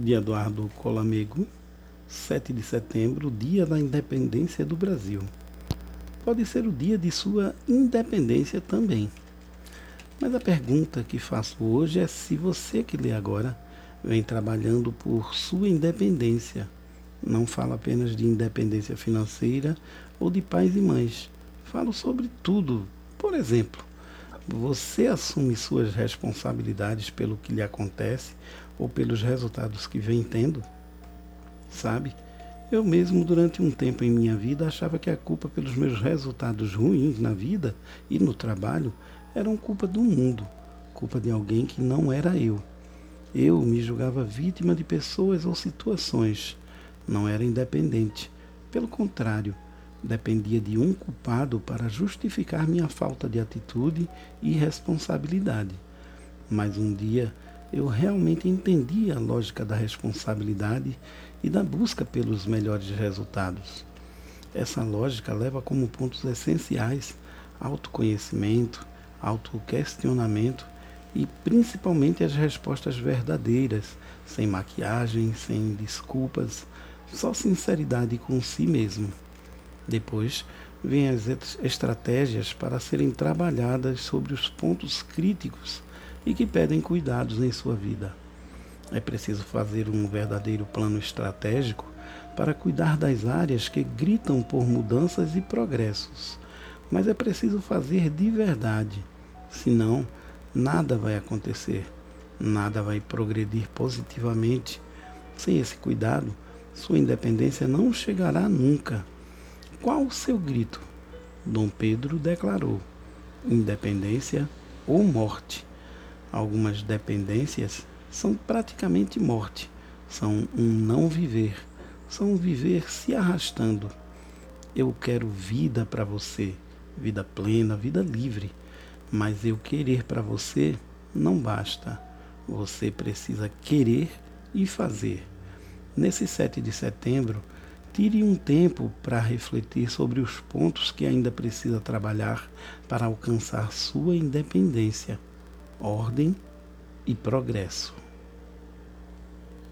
de Eduardo Colamego, 7 de setembro, dia da independência do Brasil. Pode ser o dia de sua independência também. Mas a pergunta que faço hoje é se você que lê agora vem trabalhando por sua independência. Não falo apenas de independência financeira ou de pais e mães. Falo sobre tudo. Por exemplo, você assume suas responsabilidades pelo que lhe acontece ou pelos resultados que vem tendo? Sabe? Eu mesmo, durante um tempo em minha vida, achava que a culpa pelos meus resultados ruins na vida e no trabalho eram culpa do mundo, culpa de alguém que não era eu. Eu me julgava vítima de pessoas ou situações. Não era independente. Pelo contrário, dependia de um culpado para justificar minha falta de atitude e responsabilidade. Mas um dia eu realmente entendi a lógica da responsabilidade e da busca pelos melhores resultados. Essa lógica leva como pontos essenciais autoconhecimento, autoquestionamento e principalmente as respostas verdadeiras, sem maquiagem, sem desculpas, só sinceridade com si mesmo. Depois vêm as estratégias para serem trabalhadas sobre os pontos críticos e que pedem cuidados em sua vida. É preciso fazer um verdadeiro plano estratégico para cuidar das áreas que gritam por mudanças e progressos. Mas é preciso fazer de verdade, senão nada vai acontecer, nada vai progredir positivamente. Sem esse cuidado, sua independência não chegará nunca. Qual o seu grito? Dom Pedro declarou: independência ou morte. Algumas dependências são praticamente morte, são um não viver, são um viver se arrastando. Eu quero vida para você, vida plena, vida livre, mas eu querer para você não basta. Você precisa querer e fazer. Nesse 7 de setembro, Tire um tempo para refletir sobre os pontos que ainda precisa trabalhar para alcançar sua independência, ordem e progresso.